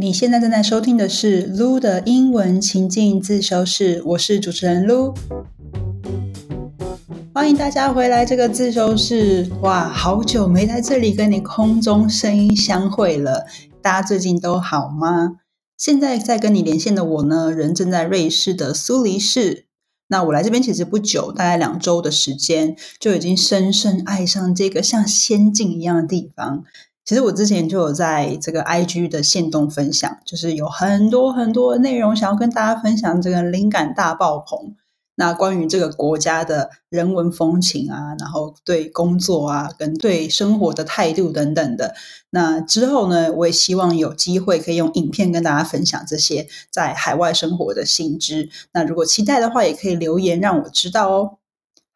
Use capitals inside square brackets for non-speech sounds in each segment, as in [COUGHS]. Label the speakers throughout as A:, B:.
A: 你现在正在收听的是 Lu 的英文情境自修室，我是主持人 Lu，欢迎大家回来这个自修室。哇，好久没在这里跟你空中声音相会了，大家最近都好吗？现在在跟你连线的我呢，人正在瑞士的苏黎世。那我来这边其实不久，大概两周的时间，就已经深深爱上这个像仙境一样的地方。其实我之前就有在这个 IG 的线动分享，就是有很多很多内容想要跟大家分享，这个灵感大爆棚。那关于这个国家的人文风情啊，然后对工作啊，跟对生活的态度等等的。那之后呢，我也希望有机会可以用影片跟大家分享这些在海外生活的新知。那如果期待的话，也可以留言让我知道哦。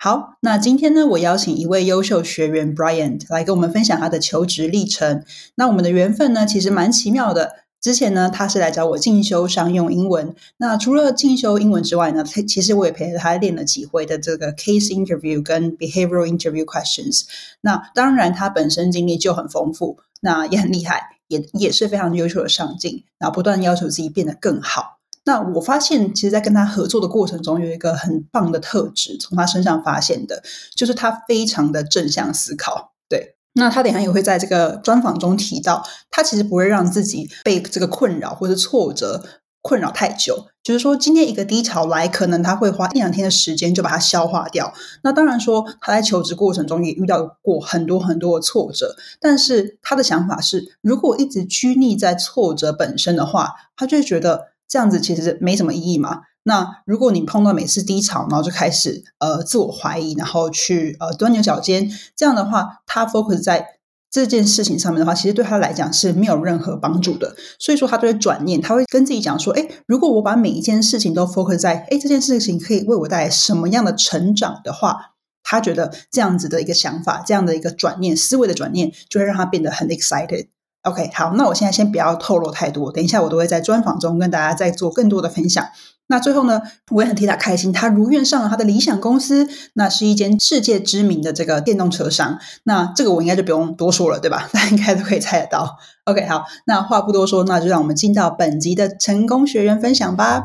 A: 好，那今天呢，我邀请一位优秀学员 Brian 来跟我们分享他的求职历程。那我们的缘分呢，其实蛮奇妙的。之前呢，他是来找我进修商用英文。那除了进修英文之外呢，他其实我也陪着他练了几回的这个 case interview 跟 behavioral interview questions。那当然，他本身经历就很丰富，那也很厉害，也也是非常优秀的上进，然后不断要求自己变得更好。那我发现，其实，在跟他合作的过程中，有一个很棒的特质，从他身上发现的，就是他非常的正向思考。对。那他等下也会在这个专访中提到，他其实不会让自己被这个困扰或者挫折困扰太久。就是说，今天一个低潮来，可能他会花一两天的时间就把它消化掉。那当然说，他在求职过程中也遇到过很多很多的挫折，但是他的想法是，如果一直拘泥在挫折本身的话，他就会觉得这样子其实没什么意义嘛。那如果你碰到每次低潮，然后就开始呃自我怀疑，然后去呃钻牛角尖，这样的话，他 focus 在这件事情上面的话，其实对他来讲是没有任何帮助的。所以说，他就会转念，他会跟自己讲说：，哎，如果我把每一件事情都 focus 在，哎，这件事情可以为我带来什么样的成长的话，他觉得这样子的一个想法，这样的一个转念思维的转念，就会让他变得很 excited。OK，好，那我现在先不要透露太多，等一下我都会在专访中跟大家再做更多的分享。那最后呢，我也很替他开心，他如愿上了他的理想公司，那是一间世界知名的这个电动车商。那这个我应该就不用多说了，对吧？大家应该都可以猜得到。OK，好，那话不多说，那就让我们进到本集的成功学员分享吧。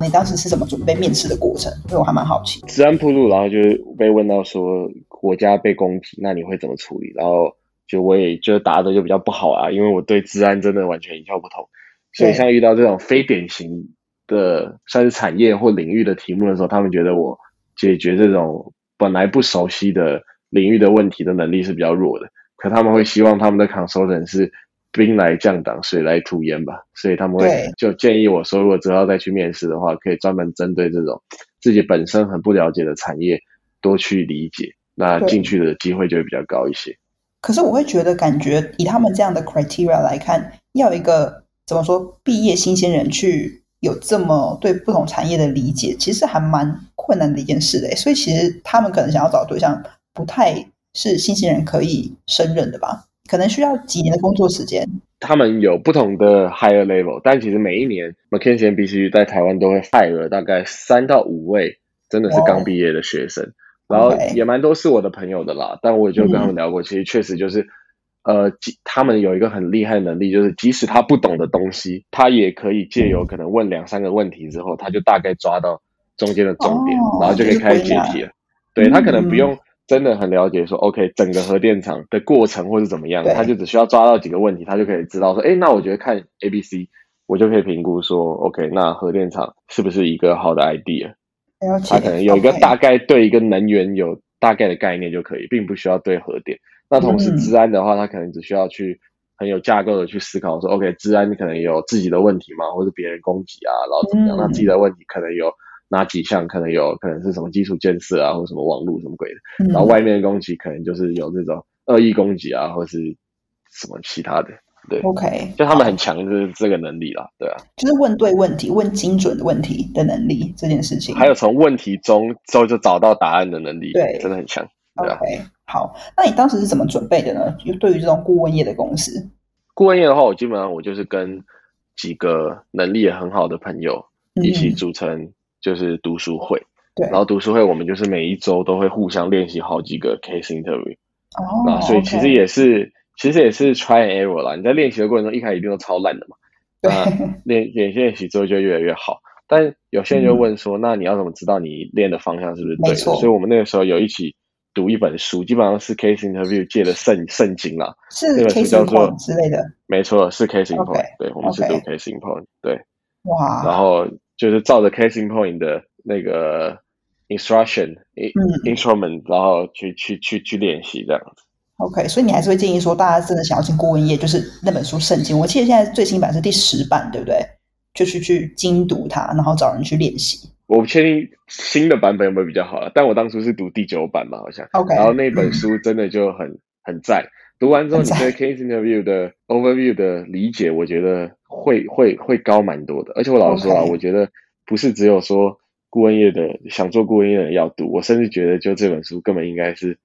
A: 你当时是怎么准备面试的过程？因为我还蛮好奇。
B: 治安铺路，然后就被问到说国家被攻击，那你会怎么处理？然后就我也就答的就比较不好啊，因为我对治安真的完全一窍不通。所以，像遇到这种非典型的算是产业或领域的题目的时候，他们觉得我解决这种本来不熟悉的领域的问题的能力是比较弱的。可他们会希望他们的 consultant 是兵来将挡，水来土掩吧。所以他们会就建议我说，如果之后再去面试的话，可以专门针对这种自己本身很不了解的产业多去理解，那进去的机会就会比较高一些。
A: 可是我会觉得，感觉以他们这样的 criteria 来看，要一个。怎么说？毕业新鲜人去有这么对不同产业的理解，其实还蛮困难的一件事的。所以其实他们可能想要找对象，不太是新鲜人可以胜任的吧？可能需要几年的工作时间。
B: 他们有不同的 higher level，但其实每一年 McKinsey B C 在台湾都会 hire 大概三到五位，真的是刚毕业的学生，然后也蛮多是我的朋友的啦。但我也就跟他们聊过，其实确实就是。呃，他们有一个很厉害的能力，就是即使他不懂的东西，他也可以借由可能问两三个问题之后，他就大概抓到中间的重点，然后就可以开始解题了。对他可能不用真的很了解说，OK，整个核电厂的过程或是怎么样，他就只需要抓到几个问题，他就可以知道说，哎，那我觉得看 A、B、C，我就可以评估说，OK，那核电厂是不是一个好的 idea？他可能有一个大概对一个能源有大概的概念就可以，并不需要对核电。那同时，治安的话，他可能只需要去很有架构的去思考说，OK，治安你可能有自己的问题嘛，或者别人攻击啊，然后怎么样？那自己的问题可能有哪几项？可能有可能是什么基础建设啊，或者什么网络什么鬼的。然后外面的攻击可能就是有这种恶意攻击啊，或是什么其他的。对
A: ，OK，
B: 就他们很强的这个能力啦，对啊，
A: 就是问对问题、问精准的问题的能力这件事情，
B: 还有从问题中之后就找到答案的能力，
A: 对，
B: 真的很强。
A: OK，好，那你当时是怎么准备的呢？就对于这种顾问业的公司，
B: 顾问业的话，我基本上我就是跟几个能力也很好的朋友一起组成，就是读书会。
A: 对，
B: 然后读书会我们就是每一周都会互相练习好几个 case interview。
A: 哦，
B: 所以其实也是其实也是 try and error 啦。你在练习的过程中，一开始一定都超烂的嘛。那练 [LAUGHS] 练练习之后就越来越好。但有些人就问说，那你要怎么知道你练的方向是不是对的？所以我们那个时候有一起读一本书，基本上是 case interview 借的圣圣经啦。
A: 是那本书叫做之类的。
B: 没错，是 case point。对，我们是读 case point。对。
A: 哇。
B: 然后就是照着 case point 的那个 instruction instrument，然后去去去去练习这样子。
A: OK，所以你还是会建议说，大家真的想要进顾问业，就是那本书圣经。我记得现在最新版是第十版，对不对？就是去精读它，然后找人去练习。
B: 我不确定新的版本有没有比较好，但我当初是读第九版嘛，好像。
A: OK。
B: 然后那本书真的就很很赞，读完之后你对 case interview 的 overview 的理解，我觉得会会会高蛮多的。而且我老实说啊，我觉得不是只有说顾问业的想做顾问业的人要读，我甚至觉得就这本书根本应该是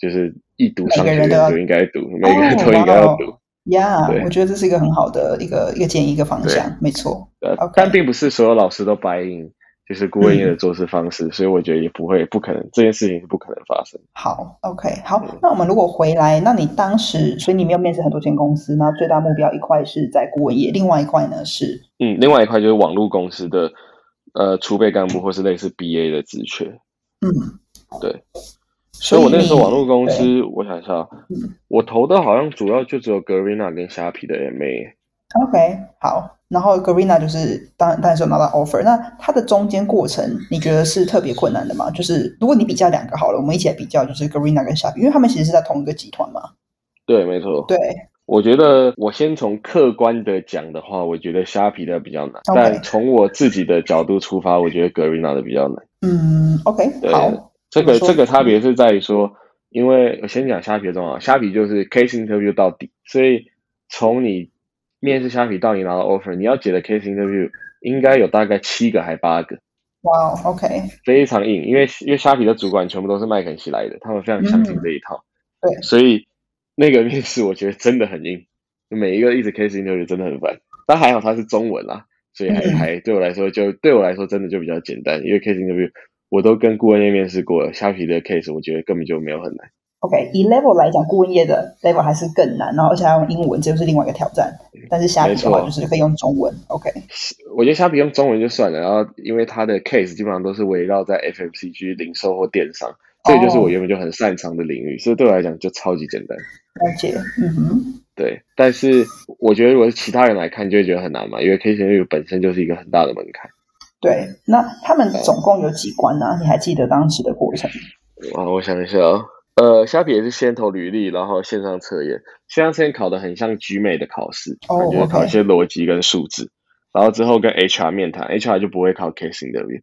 B: 就是一读商学院就应该读，每个人都应该要读。
A: 呀，我觉得这是一个很好的一个一个建议一个方向，没错。
B: 呃，但并不是所有老师都白应，就是顾问业的做事方式，所以我觉得也不会不可能这件事情是不可能发生。
A: 好，OK，好，那我们如果回来，那你当时所以你没有面试很多间公司，那最大目标一块是在顾问业，另外一块呢是
B: 嗯，另外一块就是网络公司的呃储备干部或是类似 BA 的职缺。
A: 嗯，
B: 对。所以我那时候网络公司，我想一下，我投的好像主要就只有 Garena 跟虾皮的 MA。
A: OK，好，然后 Garena 就是当然当然是拿到 offer，那它的中间过程你觉得是特别困难的吗？就是如果你比较两个好了，我们一起来比较，就是 Garena 跟虾皮，因为他们其实是在同一个集团嘛。
B: 对，没错。
A: 对，
B: 我觉得我先从客观的讲的话，我觉得虾皮的比较难，但从我自己的角度出发，我觉得 Garena 的比较难。
A: 嗯，OK，好。
B: 这个这个差别是在于说，因为我先讲虾皮的重要，虾皮就是 case interview 到底，所以从你面试虾皮到你拿到 offer，你要解的 case interview 应该有大概七个还八个。
A: 哇，OK，
B: 非常硬，因为因为虾皮的主管全部都是麦肯锡来的，他们非常相信这一套。
A: 对，
B: 所以那个面试我觉得真的很硬，每一个一直 case interview 真的很烦，但还好它是中文啦，所以还还对我来说就对我来说真的就比较简单，因为 case interview。我都跟顾问业面试过了，虾皮的 case 我觉得根本就没有很难。
A: OK，以 level 来讲，顾问业的 level 还是更难，然后而且要用英文，这就是另外一个挑战。但是虾皮的话，就是可以用中文。OK，
B: 我觉得虾皮用中文就算了，然后因为它的 case 基本上都是围绕在 FMCG 零售或电商，这就是我原本就很擅长的领域，所以对我来讲就超级简单。
A: 了解，嗯哼，
B: 对。但是我觉得如果是其他人来看，就会觉得很难嘛，因为 case review 本身就是一个很大的门槛。
A: 对，那他们总共有几关呢？你还记得当时的过程？
B: 啊，我想一下啊，呃，虾皮也是先投履历，然后线上测验，线上测验考的很像局美的考试，感觉考一些逻辑跟数字，然后之后跟 HR 面谈，HR 就不会考 case interview，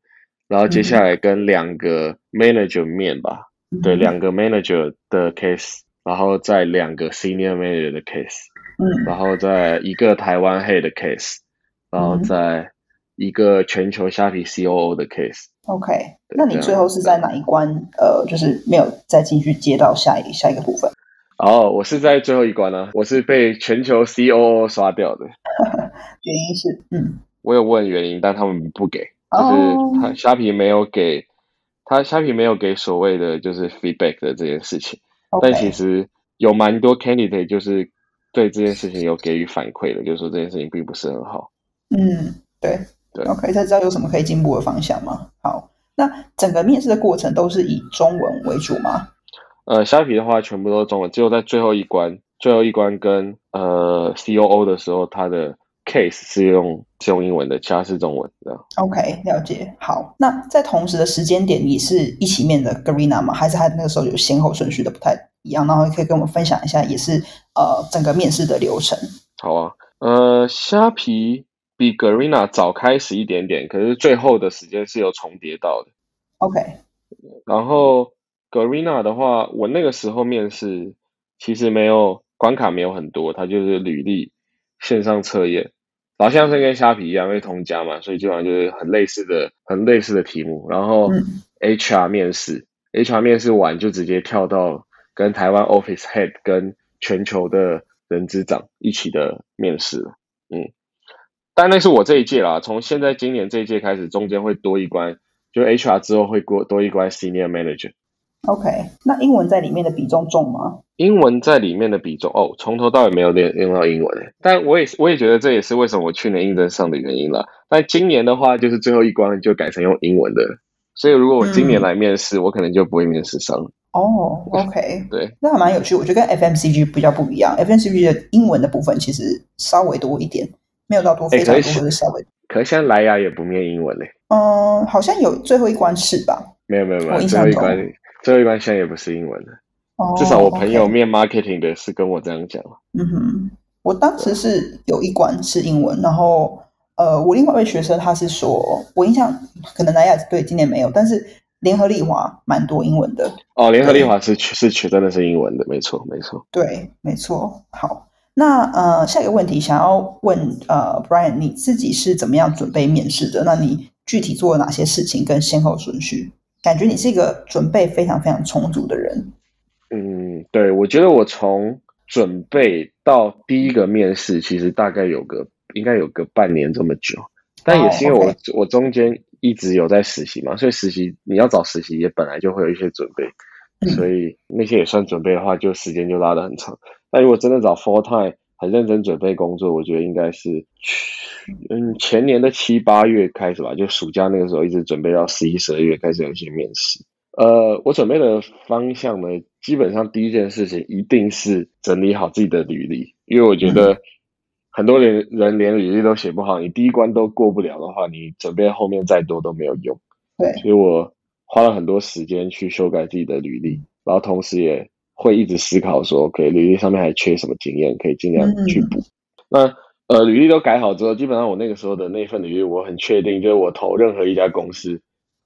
B: 然后接下来跟两个 manager 面吧，对，两个 manager 的 case，然后再两个 senior manager 的 case，
A: 嗯，
B: 然后再一个台湾 head 的 case，然后再。一个全球虾皮 COO 的 case，OK，
A: 那你最后是在哪一关？呃，就是没有再进去接到下一下一个部分。
B: 哦，我是在最后一关呢，我是被全球 COO 刷掉的。[LAUGHS]
A: 原因是，嗯，
B: 我有问原因，但他们不给，就是他虾皮没有给他虾皮没有给所谓的就是 feedback 的这件事情。但其实有蛮多 candidate 就是对这件事情有给予反馈的，就是说这件事情并不是很好。
A: 嗯，对。
B: 对
A: ，OK，才知道有什么可以进步的方向吗？好，那整个面试的过程都是以中文为主吗？
B: 呃，虾皮的话全部都是中文，只有在最后一关，最后一关跟呃 COO 的时候，他的 case 是用是用英文的，其他是中文的。
A: OK，了解。好，那在同时的时间点，你是一起面的 Garena 吗？还是他那个时候有先后顺序的不太一样？然后可以跟我们分享一下，也是呃整个面试的流程。
B: 好啊，呃，虾皮。比 Garena 早开始一点点，可是最后的时间是有重叠到的。
A: OK，
B: 然后 Garena 的话，我那个时候面试其实没有关卡，没有很多，它就是履历、线上测验，然后像是跟虾皮一样，因为同家嘛，所以基本上就是很类似的、很类似的题目。然后 HR 面试，HR 面试完就直接跳到跟台湾 Office Head 跟全球的人资长一起的面试了。嗯。但那是我这一届啦，从现在今年这一届开始，中间会多一关，就 HR 之后会过多一关 Senior
A: Manager，OK，那英文在里面的比重重吗？
B: 英文在里面的比重哦，从头到尾没有练用到英文但我也我也觉得这也是为什么我去年应征上的原因了。但今年的话，就是最后一关就改成用英文的，所以如果我今年来面试，我可能就不会面试上。
A: 哦，OK，[LAUGHS]
B: 对，
A: 那还蛮有趣。我觉得跟 FMCG 比较不一样，FMCG 的英文的部分其实稍微多一点，没有到多非常多，是稍微。
B: 可是现在莱雅也不念英文嘞。
A: 嗯，好像有最后一关是吧？
B: 没有没有没有，最后一关最后一关现在也不是英文的。至少我朋友面 marketing 的是跟我这样讲。
A: 嗯哼，我当时是有一关是英文，然后呃，我另外一位学生他是说，我印象可能南亚对今年没有，但是联合利华蛮多英文的。
B: 哦，联合利华是是全真的是英文的，没错没错。
A: 对，没错。好，那呃，下一个问题想要问呃，Brian，你自己是怎么样准备面试的？那你具体做了哪些事情跟先后顺序？感觉你是一个准备非常非常充足的人。
B: 嗯，对，我觉得我从准备到第一个面试，其实大概有个应该有个半年这么久，但也是因为我我中间一直有在实习嘛，所以实习你要找实习也本来就会有一些准备，所以那些也算准备的话，就时间就拉得很长。那如果真的找 full time 很认真准备工作，我觉得应该是去嗯前年的七八月开始吧，就暑假那个时候一直准备到十一十二月开始有一些面试。呃，我准备的方向呢，基本上第一件事情一定是整理好自己的履历，因为我觉得很多人人连履历都写不好，你第一关都过不了的话，你准备后面再多都没有用。
A: 对，
B: 所以我花了很多时间去修改自己的履历，然后同时也会一直思考说，OK，履历上面还缺什么经验，可以尽量去补。那呃，履历都改好之后，基本上我那个时候的那份履历，我很确定，就是我投任何一家公司，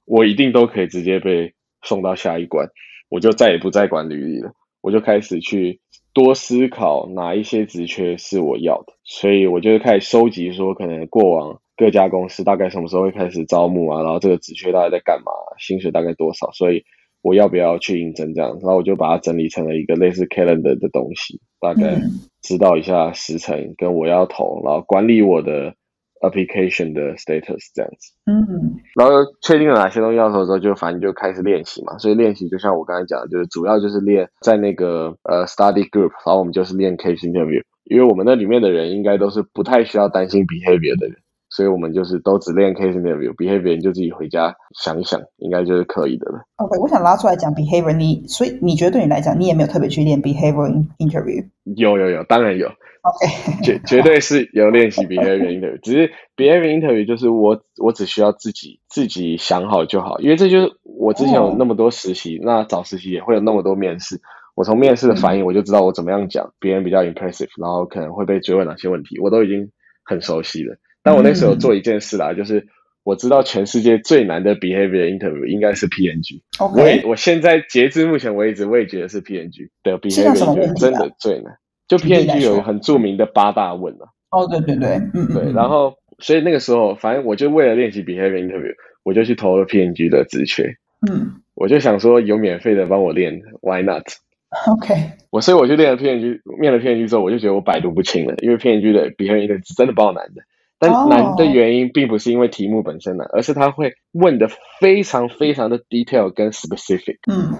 B: 我一定都可以直接被。送到下一关，我就再也不再管履历了，我就开始去多思考哪一些职缺是我要的，所以我就开始收集说，可能过往各家公司大概什么时候会开始招募啊，然后这个职缺大概在干嘛，薪水大概多少，所以我要不要去应征这样，然后我就把它整理成了一个类似 calendar 的东西，大概知道一下时辰跟我要投，然后管理我的。application 的 status 这样子，
A: 嗯，
B: 然后确定了哪些东西要投之后，就反正就开始练习嘛。所以练习就像我刚才讲的，就是主要就是练在那个呃 study group，然后我们就是练 case interview，因为我们那里面的人应该都是不太需要担心 behavior 的人。所以我们就是都只练 case interview，behavior 就自己回家想一想，应该就是可以的了。
A: OK，我想拉出来讲 behavior，你所以你觉得对你来讲，你也没有特别去练 behavior interview？
B: 有有有，当然有。
A: OK，
B: 绝绝对是有练习 behavior interview，只是 behavior interview 就是我我只需要自己自己想好就好，因为这就是我之前有那么多实习，那找实习也会有那么多面试，我从面试的反应我就知道我怎么样讲，别人比较 impressive，然后可能会被追问哪些问题，我都已经很熟悉了。但我那时候做一件事啦，就是我知道全世界最难的 behavior interview 应该是 PNG。我也我现在截至目前为止，我也觉得是 PNG 的 behavior interview 真的最难。就 PNG 有很著名的八大问啊。
A: 哦，对对对，嗯
B: 对。然后，所以那个时候，反正我就为了练习 behavior interview，我就去投了 PNG 的职缺。
A: 嗯。
B: 我就想说，有免费的帮我练，Why not？OK。我所以我就练了 PNG，面了 PNG 之后，我就觉得我百毒不侵了，因为 PNG 的 behavior interview 真的爆难的。但难的原因并不是因为题目本身难，而是他会问的非常非常的 detail 跟 specific。
A: 嗯，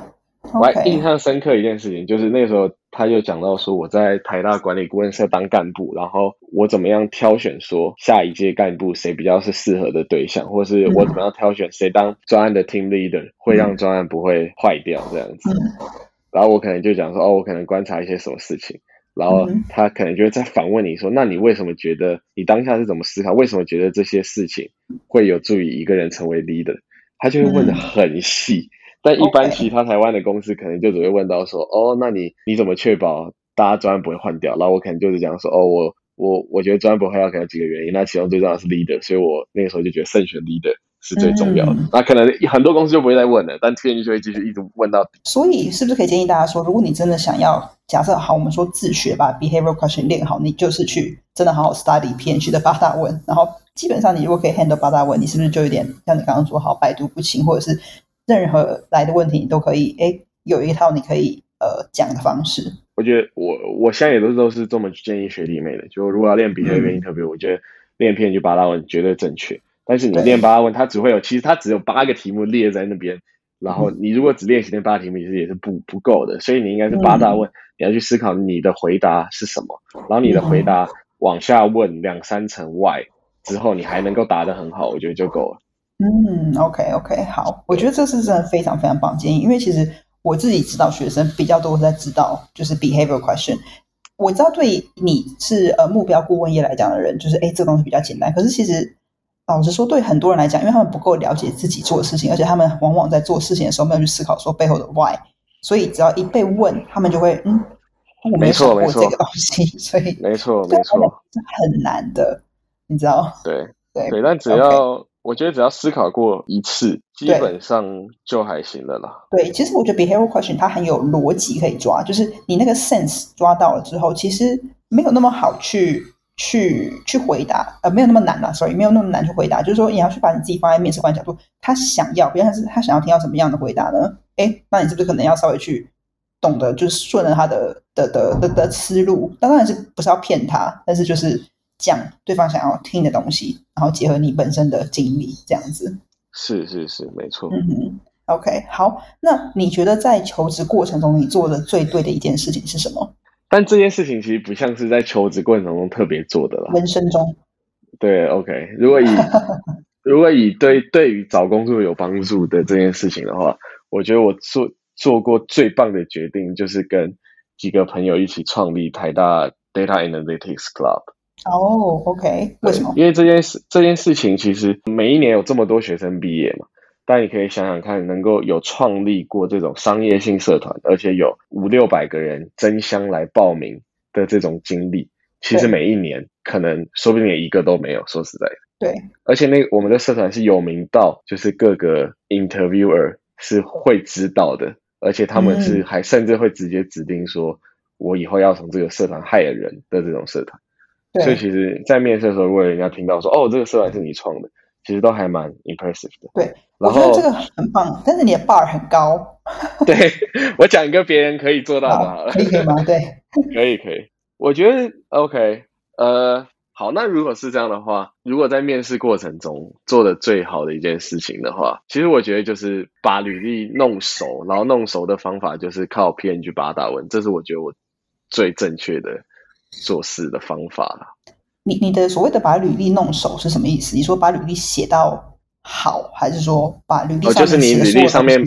B: 我还印象深刻一件事情，就是那个时候他就讲到说，我在台大管理顾问社当干部，然后我怎么样挑选说下一届干部谁比较是适合的对象，或是我怎么样挑选谁当专案的 team leader，会让专案不会坏掉这样子。然后我可能就讲说，哦，我可能观察一些什么事情。然后他可能就会在反问你说：“那你为什么觉得你当下是怎么思考？为什么觉得这些事情会有助于一个人成为 leader？” 他就会问的很细。但一般其他台湾的公司可能就只会问到说：“哦，那你你怎么确保大家专案不会换掉？”然后我可能就是讲说：“哦，我我我觉得专案不会换掉可能几个原因，那其中最重要的是 leader，所以我那个时候就觉得慎选 leader。”是最重要的。那可能很多公司就不会再问了，但 T N G 就会继续一直问到底。
A: 所以，是不是可以建议大家说，如果你真的想要假设好，我们说自学把 behavioral question 练好，你就是去真的好好 study P N G 的八大问，然后基本上你如果可以 handle 八大问，你是不是就有点像你刚刚说好百毒不侵，或者是任何来的问题你都可以哎有一套你可以呃讲的方式？
B: 我觉得我我现在也都是都是这么建议学弟妹的，就如果要练 behavioral interview，我觉得练 P N G 八大问绝对正确。但是你练八大问，它只会有，其实它只有八个题目列在那边，然后你如果只练习那八题目，其实也是不不够的。所以你应该是八大问，你要去思考你的回答是什么，然后你的回答往下问两三层外之后，你还能够答得很好，我觉得就够了。
A: 嗯，OK OK，好，我觉得这是真的非常非常棒建议，因为其实我自己指导学生比较多在指导就是 behavior question。我知道对你是呃目标顾问业来讲的人，就是哎这个东西比较简单，可是其实。老实说，对很多人来讲，因为他们不够了解自己做的事情，而且他们往往在做事情的时候没有去思考说背后的 why，所以只要一被问，他们就会嗯，我没想过这个东西，[LAUGHS] 所以
B: 没错没错，
A: 很难的，你知道？
B: 对对对，但只要我觉得只要思考过一次，基本上就还行了啦。
A: 对，其实我觉得 behavior question 它很有逻辑可以抓，就是你那个 sense 抓到了之后，其实没有那么好去。去去回答，呃，没有那么难了，sorry，没有那么难去回答。就是说，你要去把你自己放在面试官角度，他想要，比如是他想要听到什么样的回答呢？哎，那你是不是可能要稍微去懂得，就是顺着他的的的的的思路？当然是不是要骗他，但是就是讲对方想要听的东西，然后结合你本身的经历，这样子。
B: 是是是，没错。
A: 嗯哼，OK，好。那你觉得在求职过程中，你做的最对的一件事情是什么？
B: 但这件事情其实不像是在求职过程中特别做的了。
A: 人生中，
B: 对，OK。如果以 [LAUGHS] 如果以对对于找工作有帮助的这件事情的话，我觉得我做做过最棒的决定就是跟几个朋友一起创立台大 Data Analytics Club。
A: 哦，OK，为什么？
B: 因为这件事这件事情其实每一年有这么多学生毕业嘛。但你可以想想看，能够有创立过这种商业性社团，而且有五六百个人争相来报名的这种经历，其实每一年可能说不定连一个都没有。说实在的，
A: 对。
B: 而且那我们的社团是有名到，就是各个 interviewer 是会知道的，而且他们是还甚至会直接指定说，我以后要从这个社团害人的这种社团。所以其实，在面试的时候，如果人家听到说，哦，这个社团是你创的。其实都还蛮 impressive 的，
A: 对，我觉得这个很棒，但是你的 bar 很高。[LAUGHS]
B: 对我讲一个别人可以做到的，好了，
A: 可以可以吗？[LAUGHS] 对，
B: 可以可以。我觉得 OK，呃，好，那如果是这样的话，如果在面试过程中做的最好的一件事情的话，其实我觉得就是把履历弄熟，然后弄熟的方法就是靠 PNG 八大文，这是我觉得我最正确的做事的方法了。
A: 你你的所谓的把履历弄熟是什么意思？你说把履历写到好，还是说把履历？哦，
B: 就是你履历上面，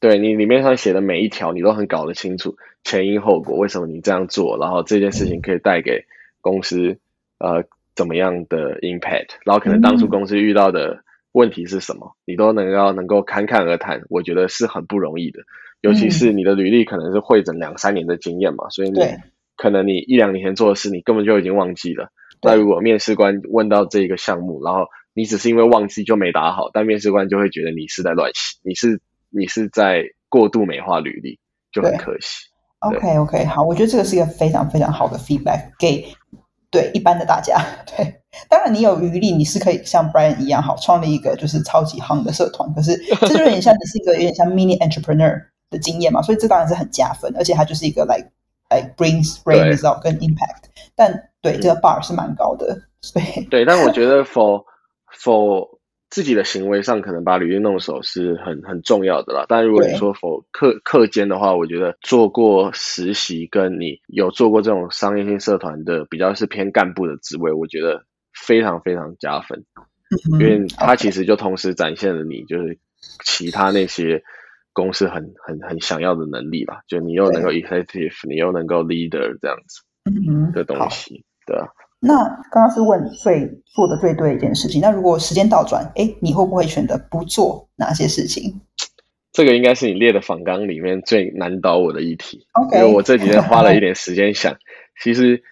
B: 对你里面上写的每一条，你都很搞得清楚前因后果，为什么你这样做，然后这件事情可以带给公司呃怎么样的 impact，然后可能当初公司遇到的问题是什么，你都能够能够侃侃而谈，我觉得是很不容易的。尤其是你的履历可能是会诊两三年的经验嘛，所以你可能你一两年前做的事，你根本就已经忘记了。那如果面试官问到这个项目，然后你只是因为忘记就没打好，但面试官就会觉得你是在乱写，你是你是在过度美化履历，就很可惜。
A: OK OK，好，我觉得这个是一个非常非常好的 feedback，给对一般的大家。[LAUGHS] 对，当然你有余力，你是可以像 Brian 一样，好创立一个就是超级夯的社团。可是这就有点像你 [LAUGHS] 是一个有点像 mini entrepreneur 的经验嘛，所以这当然是很加分，而且它就是一个 like like brings brain result 跟 impact，但。对，这个 bar 是蛮高的。对
B: 对，但我觉得 for for 自己的行为上，可能把履历弄熟是很很重要的啦。但如果你说 for 课课间的话，我觉得做过实习，跟你有做过这种商业性社团的，比较是偏干部的职位，我觉得非常非常加分，因为它其实就同时展现了你就是其他那些公司很很很想要的能力吧。就你又能够 effective，你又能够 leader 这样子的东西。对啊，
A: 那刚刚是问最做的最对的一件事情。那如果时间倒转，哎，你会不会选择不做哪些事情？
B: 这个应该是你列的访纲里面最难倒我的一题。
A: OK，
B: 因为我这几天花了一点时间想，其实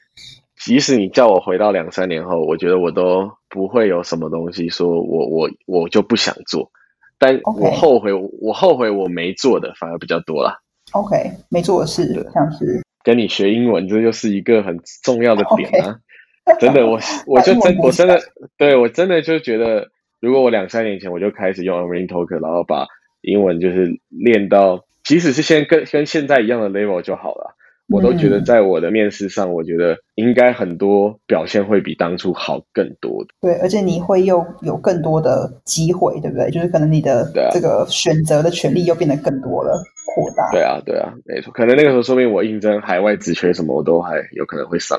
B: 即使你叫我回到两三年后，我觉得我都不会有什么东西说我我我就不想做，但我后悔我后悔我没做的反而比较多啦。
A: OK，没做的事像是。
B: 跟你学英文，这就是一个很重要的 [LAUGHS] 点啊！真的，我 [LAUGHS] 我就真我真的对我真的就觉得，如果我两三年前我就开始用 Amrin Talk，然后把英文就是练到，即使是现跟跟现在一样的 level 就好了。我都觉得在我的面试上，我觉得应该很多表现会比当初好更多的。
A: 对，而且你会又有更多的机会，对不对？就是可能你的这个选择的权利又变得更多了，扩大。
B: 对啊，对啊，没错。可能那个时候说明我应征海外职缺什么，我都还有可能会上。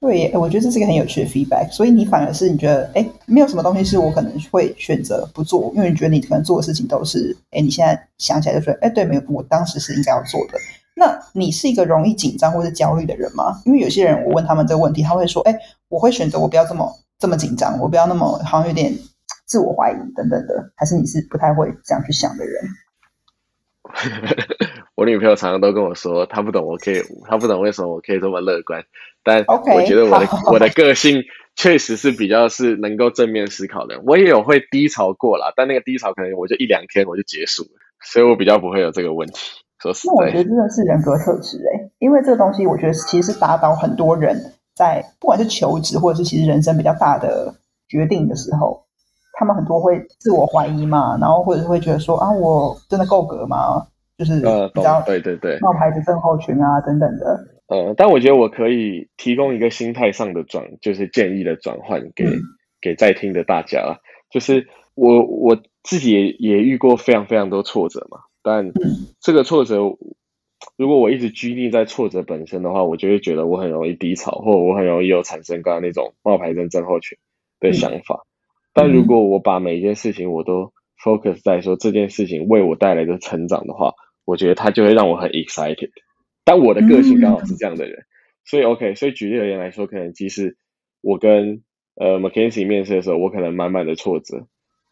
A: 对，我觉得这是一个很有趣的 feedback。所以你反而是你觉得，哎，没有什么东西是我可能会选择不做，因为你觉得你可能做的事情都是，哎，你现在想起来就说，哎，对，没有，我当时是应该要做的。那你是一个容易紧张或者焦虑的人吗？因为有些人我问他们这个问题，他会说，哎，我会选择我不要这么这么紧张，我不要那么好像有点自我怀疑等等的，还是你是不太会这样去想的人？[LAUGHS]
B: 我女朋友常常都跟我说，她不懂我可以，她不懂为什么我可以这么乐观。但我觉得我的我的个性确实是比较是能够正面思考的。我也有会低潮过啦，但那个低潮可能我就一两天我就结束了，所以我比较不会有这个问题。说实
A: 那我觉得真的是人格特质哎，因为这个东西我觉得其实是打倒很多人在不管是求职或者是其实人生比较大的决定的时候，他们很多会自我怀疑嘛，然后或者是会觉得说啊，我真的够格吗？就是比较
B: 对对对
A: 冒牌子症候群啊等等的。
B: 呃，但我觉得我可以提供一个心态上的转，就是建议的转换给给在听的大家。就是我我自己也也遇过非常非常多挫折嘛，但这个挫折，如果我一直拘泥在挫折本身的话，我就会觉得我很容易低潮，或我很容易有产生刚刚那种冒牌症症候群的想法。但如果我把每一件事情我都 focus 在说这件事情为我带来的成长的话。我觉得他就会让我很 excited，但我的个性刚好是这样的人，所以 OK，所以举例而言来说，可能即使我跟呃 McKinsey 面试的时候，我可能满满的挫折，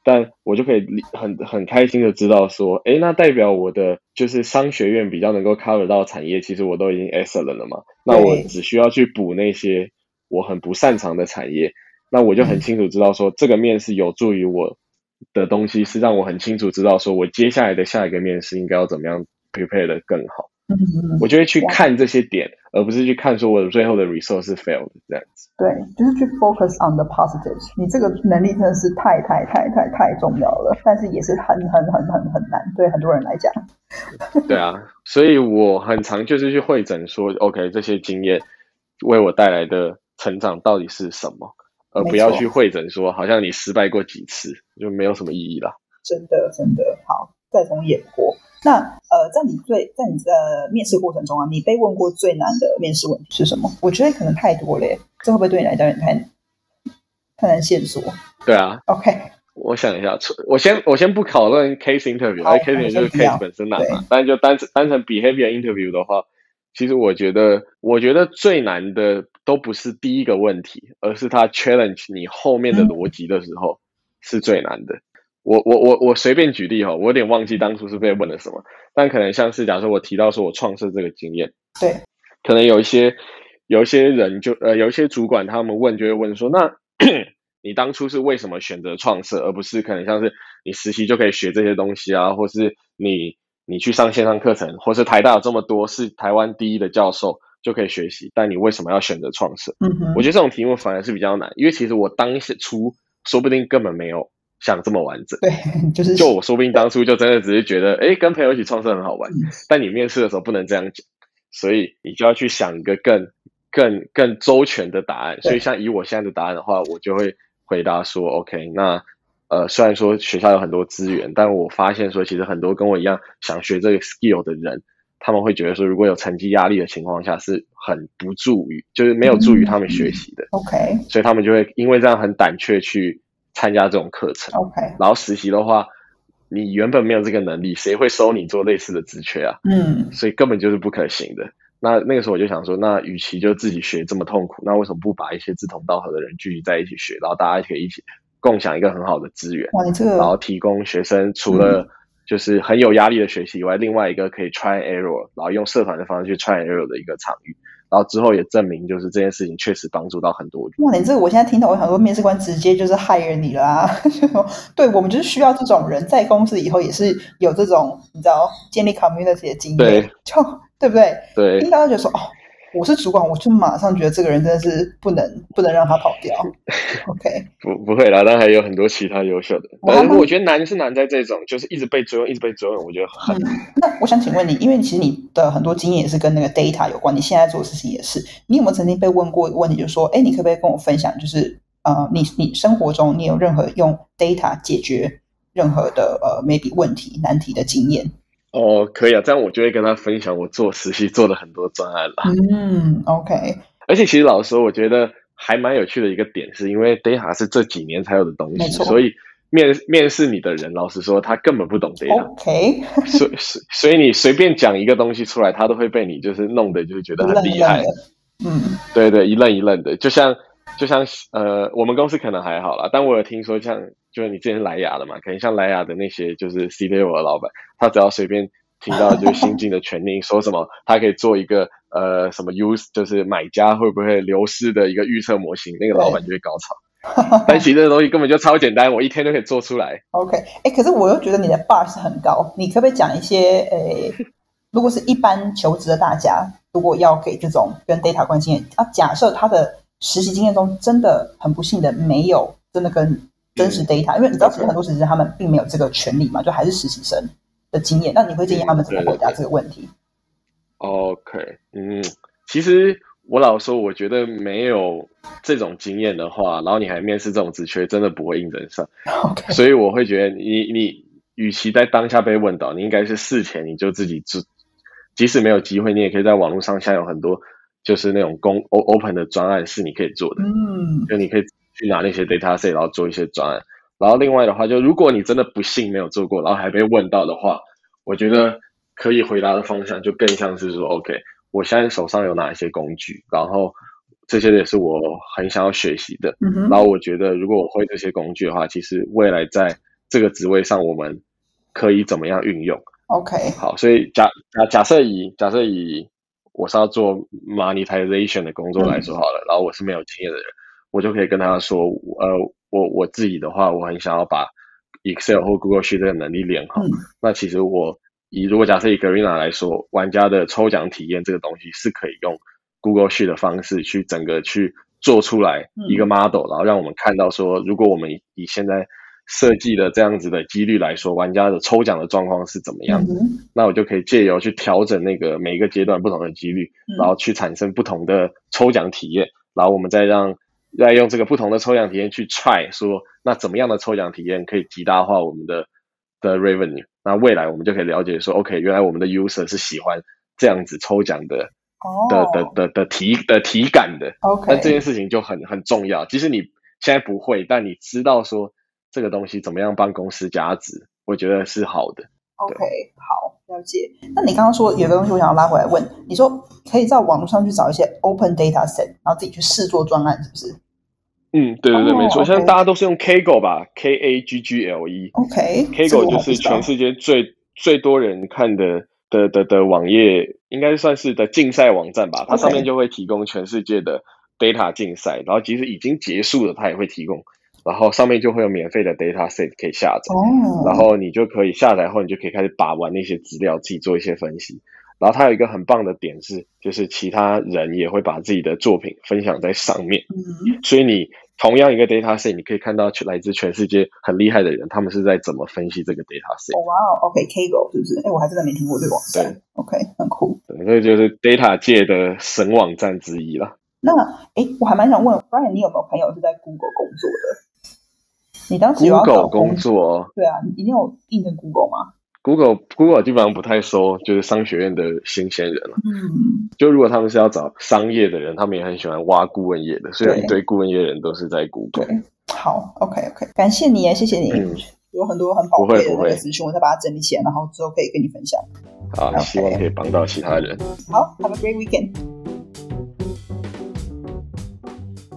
B: 但我就可以很很开心的知道说，哎，那代表我的就是商学院比较能够 cover 到产业，其实我都已经 excellent 了嘛，那我只需要去补那些我很不擅长的产业，那我就很清楚知道说，这个面试有助于我。的东西是让我很清楚知道，说我接下来的下一个面试应该要怎么样 prepare 的更好。我就会去看这些点，而不是去看说我的最后的 resource failed 这样子。
A: 对，就是去 focus on the positives。你这个能力真的是太太太太太重要了，但是也是很很很很很难，对很多人来讲。[LAUGHS]
B: 对啊，所以我很常就是去会诊说，OK，这些经验为我带来的成长到底是什么？而不要去会诊说，好像你失败过几次，就没有什么意义了。
A: 真的，真的好，再从演过。那呃，在你最在你的面试过程中啊，你被问过最难的面试问题是什么？我觉得可能太多了，这会不会对你来讲有点太太难线索？
B: 对啊。
A: OK，
B: 我想一下，我先我先不讨论 case interview，case interview 就是 case 本身难嘛。但就单单纯 behavior interview 的话，其实我觉得，我觉得最难的。都不是第一个问题，而是他 challenge 你后面的逻辑的时候是最难的。我我我我随便举例哈，我有点忘记当初是被问了什么，但可能像是假设我提到说我创设这个经验，
A: 对，
B: 可能有一些有一些人就呃有一些主管他们问就会问说，那 [COUGHS] 你当初是为什么选择创设，而不是可能像是你实习就可以学这些东西啊，或是你你去上线上课程，或是台大有这么多是台湾第一的教授。就可以学习，但你为什么要选择创设？嗯哼，我觉得这种题目反而是比较难，因为其实我当初说不定根本没有想这么完整。
A: 对，[LAUGHS] 就是
B: 就我说不定当初就真的只是觉得，哎，跟朋友一起创设很好玩。但你面试的时候不能这样讲，所以你就要去想一个更、更、更周全的答案。所以像以我现在的答案的话，我就会回答说，OK，那呃，虽然说学校有很多资源，但我发现说，其实很多跟我一样想学这个 skill 的人。他们会觉得说，如果有成绩压力的情况下，是很不助于，就是没有助于他们学习的。
A: OK，
B: 所以他们就会因为这样很胆怯去参加这种课程。
A: OK，
B: 然后实习的话，你原本没有这个能力，谁会收你做类似的职缺啊？嗯，所以根本就是不可行的。那那个时候我就想说，那与其就自己学这么痛苦，那为什么不把一些志同道合的人聚集在一起学，然后大家可以一起共享一个很好的资源？然后提供学生除了。就是很有压力的学习以外，另外一个可以 try error，然后用社团的方式去 try error 的一个场域，然后之后也证明就是这件事情确实帮助到很多人。
A: 哇，你这个我现在听到，我很多面试官直接就是 hire 你啦啊！[LAUGHS] 对我们就是需要这种人，在公司以后也是有这种你知道建立 community 的经验，
B: 对，
A: 就对不对？
B: 对，
A: 听到就说哦，我是主管，我就马上觉得这个人真的是不能不能让他跑掉。OK，[LAUGHS]
B: 不不会啦，但还有很多其他优秀的。但是我觉得难是难在这种，就是一直被追问，一直被追问，我觉得很。
A: 那我想请问你，因为其实你的很多经验也是跟那个 data 有关，你现在做的事情也是，你有没有曾经被问过一个问题，就是说，哎，你可不可以跟我分享，就是呃，你你生活中你有任何用 data 解决任何的呃 maybe 问题难题的经验？
B: 哦，可以啊，这样我就会跟他分享我做实习做的很多专案了。
A: 嗯，OK。
B: 而且其实老实说，我觉得还蛮有趣的一个点，是因为 data 是这几年才有的东西，所以面面试你的人，老实说，他根本不懂 data。
A: OK。[LAUGHS]
B: 所所所以你随便讲一个东西出来，他都会被你就是弄得就是觉得很厉害。
A: 嗯，
B: 对对，一愣一愣的，就像就像呃，我们公司可能还好啦，但我有听说像。就是你之前莱雅的嘛，可能像莱雅的那些就是 C level 的老板，他只要随便听到就是新进的权令说什么，他可以做一个呃什么 use 就是买家会不会流失的一个预测模型，那个老板就会高潮。[LAUGHS] 但其实这个东西根本就超简单，我一天都可以做出来。
A: OK，哎，可是我又觉得你的 bar 是很高，你可不可以讲一些？诶，如果是一般求职的大家，如果要给这种跟 data 关系啊，假设他的实习经验中真的很不幸的没有真的跟真实 data，因为你知道，其实很多实习生他们并没有这个权利嘛，就还是实习生的经验。那你会建议他们怎么回答这个问题
B: ？OK，嗯，其实我老说，我觉得没有这种经验的话，然后你还面试这种职缺，真的不会应征上。[LAUGHS]
A: OK，
B: 所以我会觉得，你你与其在当下被问到，你应该是事前你就自己自，即使没有机会，你也可以在网络上，下有很多就是那种公 open 的专案是你可以做的。
A: 嗯，
B: 就你可以。去拿那些 data set，然后做一些专案。然后另外的话，就如果你真的不幸没有做过，然后还被问到的话，我觉得可以回答的方向就更像是说，OK，我现在手上有哪一些工具，然后这些也是我很想要学习的。然后我觉得，如果我会这些工具的话，其实未来在这个职位上，我们可以怎么样运用
A: ？OK，
B: 好，所以假假假设以假设以我是要做 monetization 的工作来说好了，然后我是没有经验的人。我就可以跟他说，呃，我我自己的话，我很想要把 Excel 或 Google Sheet 这个能力练好。那其实我以如果假设以 Garena 来说，玩家的抽奖体验这个东西是可以用 Google Sheet 的方式去整个去做出来一个 model，然后让我们看到说，如果我们以现在设计的这样子的几率来说，玩家的抽奖的状况是怎么样的？那我就可以借由去调整那个每一个阶段不同的几率，然后去产生不同的抽奖体验，然后我们再让。再用这个不同的抽奖体验去 try 说，那怎么样的抽奖体验可以极大化我们的的 revenue？那未来我们就可以了解说，OK，原来我们的 user 是喜欢这样子抽奖的，的的的的体的体感的。
A: OK，
B: 那这件事情就很很重要。即使你现在不会，但你知道说这个东西怎么样帮公司加值，我觉得是好的。
A: OK，好，了解。那你刚刚说有个东西，我想要拉回来问，你说可以在网络上去找一些 open data set，然后自己去试做专案，是不是？
B: 嗯，对对对，没错，现在大家都是用 Kaggle 吧，K A G G L E。
A: OK，Kaggle
B: 就是全世界最最多人看的的的的网页，应该算是的竞赛网站吧。它上面就会提供全世界的 data 竞赛，然后即使已经结束了，它也会提供。然后上面就会有免费的 data set 可以下载，然后你就可以下载后，你就可以开始把玩那些资料，自己做一些分析。然后它有一个很棒的点是，就是其他人也会把自己的作品分享在上面，所以你。同样一个 data set，你可以看到来自全世界很厉害的人，他们是在怎么分析这个 data set。
A: 哇哦，OK，Kaggle 是不是？哎，我还真的没听过这个网站。OK，很酷。
B: 对，这就是 data 界的神网站之一了。
A: 那，哎，我还蛮想问，Brian，你有没有朋友是在 Google 工作的？你当时
B: Google 工作？
A: 对啊，你你有应征 Google 吗
B: ？Google Google 基本上不太收，就是商学院的新鲜人了。
A: 嗯，
B: 就如果他们是要找商业的人，他们也很喜欢挖顾问业的，所以一堆顾问业人都是在 Google。
A: 好，OK OK，感谢你，谢谢你，有很多很宝贵的资讯，我再把它整理起来，然后之后可以跟你分享。
B: 好，希望可以帮到其他人。
A: 好，Have a great weekend。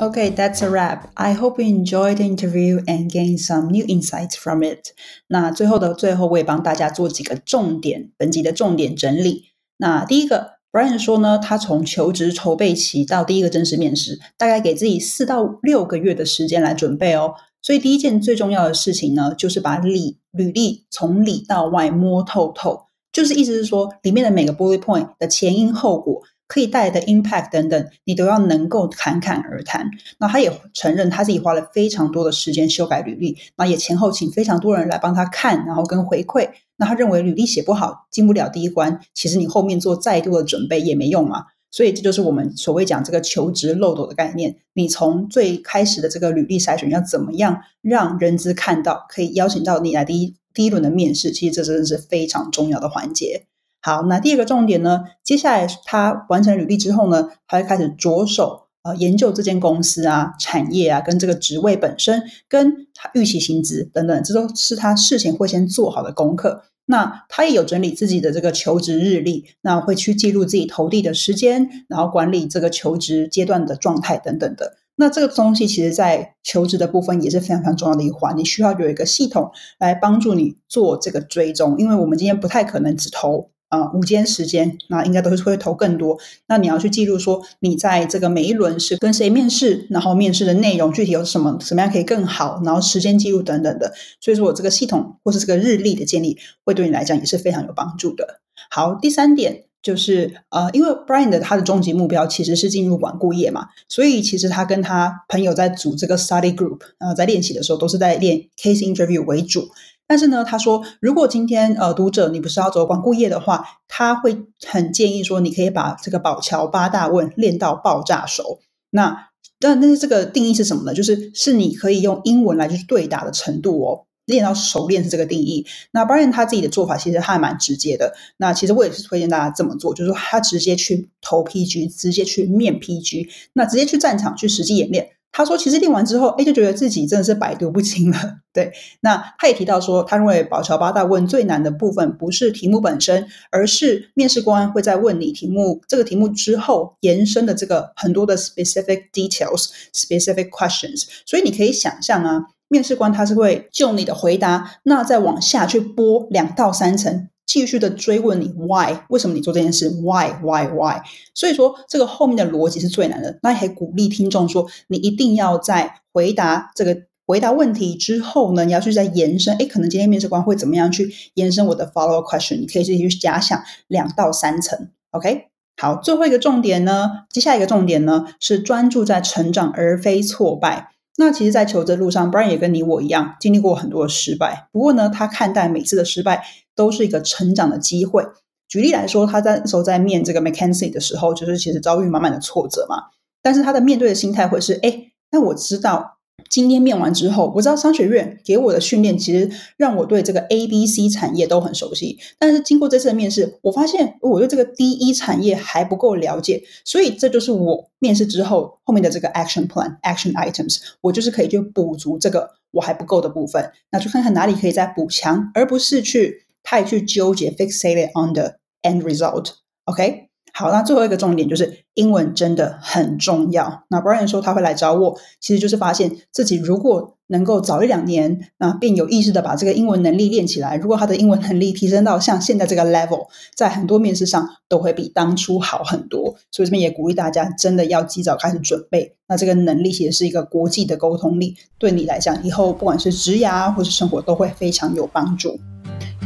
A: Okay, that's a wrap. I hope you enjoyed the interview and gain some new insights from it. 那最后的最后，我也帮大家做几个重点，本集的重点整理。那第一个，Brian 说呢，他从求职筹备期到第一个正式面试，大概给自己四到六个月的时间来准备哦。所以第一件最重要的事情呢，就是把履履历从里到外摸透透，就是意思是说，里面的每个 bullet point 的前因后果。可以带来的 impact 等等，你都要能够侃侃而谈。那他也承认他自己花了非常多的时间修改履历，那也前后请非常多人来帮他看，然后跟回馈。那他认为履历写不好，进不了第一关，其实你后面做再多的准备也没用嘛。所以这就是我们所谓讲这个求职漏斗的概念。你从最开始的这个履历筛选，要怎么样让人资看到，可以邀请到你来第一第一轮的面试？其实这真的是非常重要的环节。好，那第二个重点呢？接下来他完成履历之后呢，他会开始着手呃研究这间公司啊、产业啊，跟这个职位本身，跟他预期薪资等等，这都是他事前会先做好的功课。那他也有整理自己的这个求职日历，那会去记录自己投递的时间，然后管理这个求职阶段的状态等等的。那这个东西其实，在求职的部分也是非常非常重要的一环，你需要有一个系统来帮助你做这个追踪，因为我们今天不太可能只投。啊，午间时间，那应该都是会投更多。那你要去记录说，你在这个每一轮是跟谁面试，然后面试的内容具体有什么，什么样可以更好，然后时间记录等等的。所以说我这个系统或是这个日历的建立，会对你来讲也是非常有帮助的。好，第三点就是呃，因为 Brian 的他的终极目标其实是进入管顾业嘛，所以其实他跟他朋友在组这个 study group，呃，在练习的时候都是在练 case interview 为主。但是呢，他说，如果今天呃读者你不是要走管顾业的话，他会很建议说，你可以把这个宝桥八大问练到爆炸熟。那但但是这个定义是什么呢？就是是你可以用英文来去对答的程度哦，练到熟练是这个定义。那 Brian 他自己的做法其实还蛮直接的。那其实我也是推荐大家这么做，就是说他直接去投 PG，直接去面 PG，那直接去战场去实际演练。他说：“其实练完之后，哎，就觉得自己真的是百毒不侵了。对，那他也提到说，他认为宝桥八大问最难的部分不是题目本身，而是面试官会在问你题目这个题目之后延伸的这个很多的 specific details、specific questions。所以你可以想象啊，面试官他是会就你的回答，那再往下去拨两到三层。”继续的追问你 why 为什么你做这件事 why why why 所以说这个后面的逻辑是最难的。那也鼓励听众说，你一定要在回答这个回答问题之后呢，你要去再延伸。哎，可能今天面试官会怎么样去延伸我的 follow question？你可以自己去假想两到三层。OK，好，最后一个重点呢，接下来一个重点呢是专注在成长而非挫败。那其实，在求职路上，Brian 也跟你我一样经历过很多的失败。不过呢，他看待每次的失败都是一个成长的机会。举例来说，他在时候在面这个 McKenzie 的时候，就是其实遭遇满满的挫折嘛。但是他的面对的心态会是：哎，那我知道。今天面完之后，我知道商学院给我的训练其实让我对这个 A、B、C 产业都很熟悉。但是经过这次的面试，我发现我对这个 D、E 产业还不够了解，所以这就是我面试之后后面的这个 action plan、action items，我就是可以去补足这个我还不够的部分。那就看看哪里可以再补强，而不是去太去纠结 fixated on the end result。OK。好，那最后一个重点就是英文真的很重要。那 Brian 说他会来找我，其实就是发现自己如果能够早一两年，啊并有意识的把这个英文能力练起来，如果他的英文能力提升到像现在这个 level，在很多面试上都会比当初好很多。所以这边也鼓励大家，真的要及早开始准备。那这个能力其实是一个国际的沟通力，对你来讲，以后不管是职涯或是生活都会非常有帮助。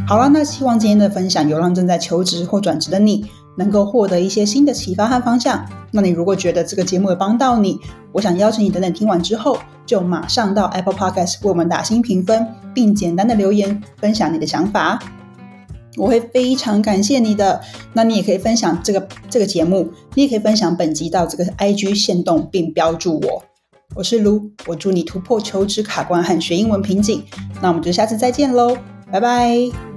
A: 好了，那希望今天的分享有让正在求职或转职的你。能够获得一些新的启发和方向。那你如果觉得这个节目有帮到你，我想邀请你等等听完之后，就马上到 Apple Podcast 为我们打新评分，并简单的留言分享你的想法，我会非常感谢你的。那你也可以分享这个这个节目，你也可以分享本集到这个 IG 线动，并标注我。我是卢，我祝你突破求职卡关和学英文瓶颈。那我们就下次再见喽，拜拜。